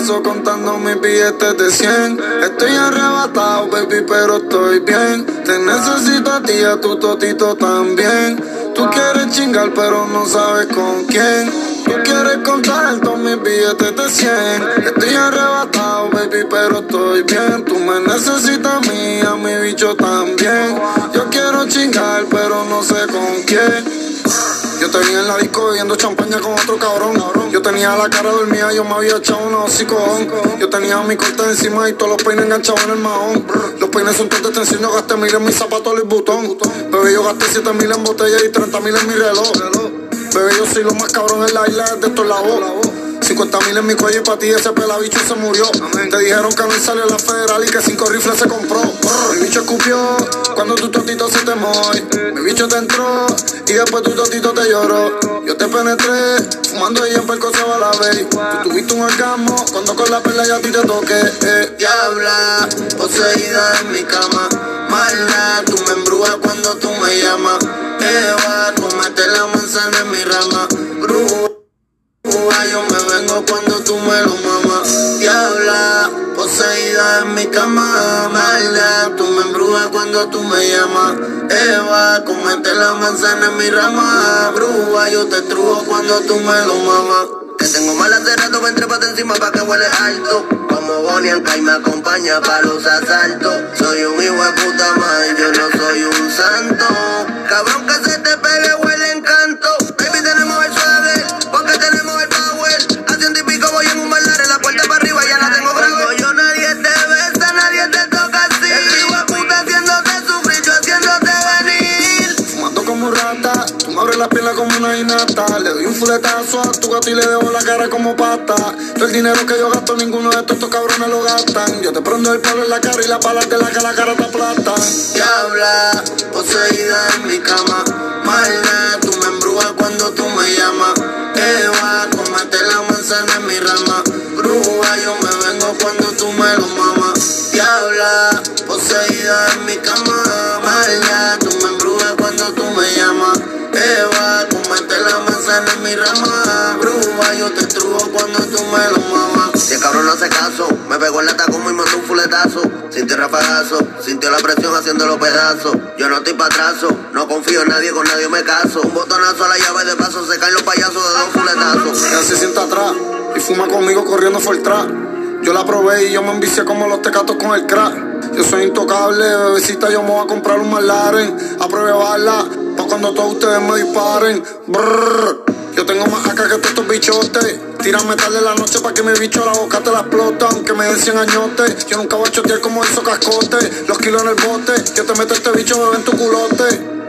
paso contando mis billetes de 100. Estoy arrebatado, baby, pero estoy bien. Te necesito a ti, a tu totito también. Tú quieres chingar, pero no sabes con quién. Tú quieres contar todos mis billetes de 100. Estoy arrebatado, baby, pero estoy bien. Tú me necesitas a mí, a mi bicho también. Yo quiero chingar, pero no sé con quién. Yo te vi en la disco bebiendo champaña con otro cabrón. Yo tenía la cara dormida, yo me había echado un hocicón. Yo tenía mi corte encima y todos los peines enganchados en el mahón. Los peines son todos de gasté mil en mis zapatos y botón. Bebé, yo gasté siete mil en botella y 30 mil en mi reloj. Bebé, yo soy lo más cabrón en la isla de estos lados. 50 mil en mi cuello y para ti ese pelabicho se murió. Te dijeron que no salió la federal y que cinco rifles se compró. Mi bicho escupió cuando tu totito se te moy. Mi bicho te entró y después tu totito te lloró. Yo te penetré fumando y en perco se va la vez. Tú tuviste un orgasmo cuando con la perla ya a ti te toqué. Eh. Diabla, poseída en mi cama. Mala, tú me cuando tú me lo mamas. Diabla, poseída en mi cama. Mala, tú me embrujas cuando tú me llamas. Eva, comete la manzana en mi rama. Grúa, yo te trujo cuando tú me lo mamas. Que tengo mal rato, ven trépate encima pa' que huele alto. Como Bonnie Clyde me acompaña pa' los asaltos. Soy un hijo de puta madre, yo no soy un rata, tú me abres la pierna como una inata. Le doy un fuletazo a tu gato y le dejo la cara como pata. Todo el dinero que yo gasto, ninguno de estos, estos cabrones lo gastan. Yo te prendo el palo en la cara y la balas de la que la cara te aplastan. Diabla, poseída en mi cama. Mala, tú me embrujas cuando tú me llamas. Eva, comete la manzana en mi rama. Grúa, yo me vengo cuando tú me lo mamas. Diabla, poseída en mi cama. Mala, cuando tú me llamas. Eva, comete la manzana en mi rama. Grúa, yo te trujo cuando tú me lo mamas. Si el cabrón no hace caso, me pegó en la taco y mandó un fuletazo. Sintió rafagazo, sintió la presión haciéndolo pedazos. Yo no estoy pa' atraso, no confío en nadie, con nadie me caso. Un botonazo a la llave de paso, se caen los payasos de dos fuletazos. Ella se sienta atrás y fuma conmigo corriendo for trap. Yo la probé y yo me envicié como los tecatos con el crack. Yo soy intocable, bebecita, yo me voy a comprar un McLaren a pruebarla, pa' cuando todos ustedes me disparen. Brrr. Yo tengo más acá que todos estos bichotes. Tírame tarde la noche pa' que mi bicho la boca te la explota, aunque me den 100 añotes. Yo nunca voy a chotear como esos cascotes. Los kilos en el bote, yo te meto este bicho, me ven tu culote.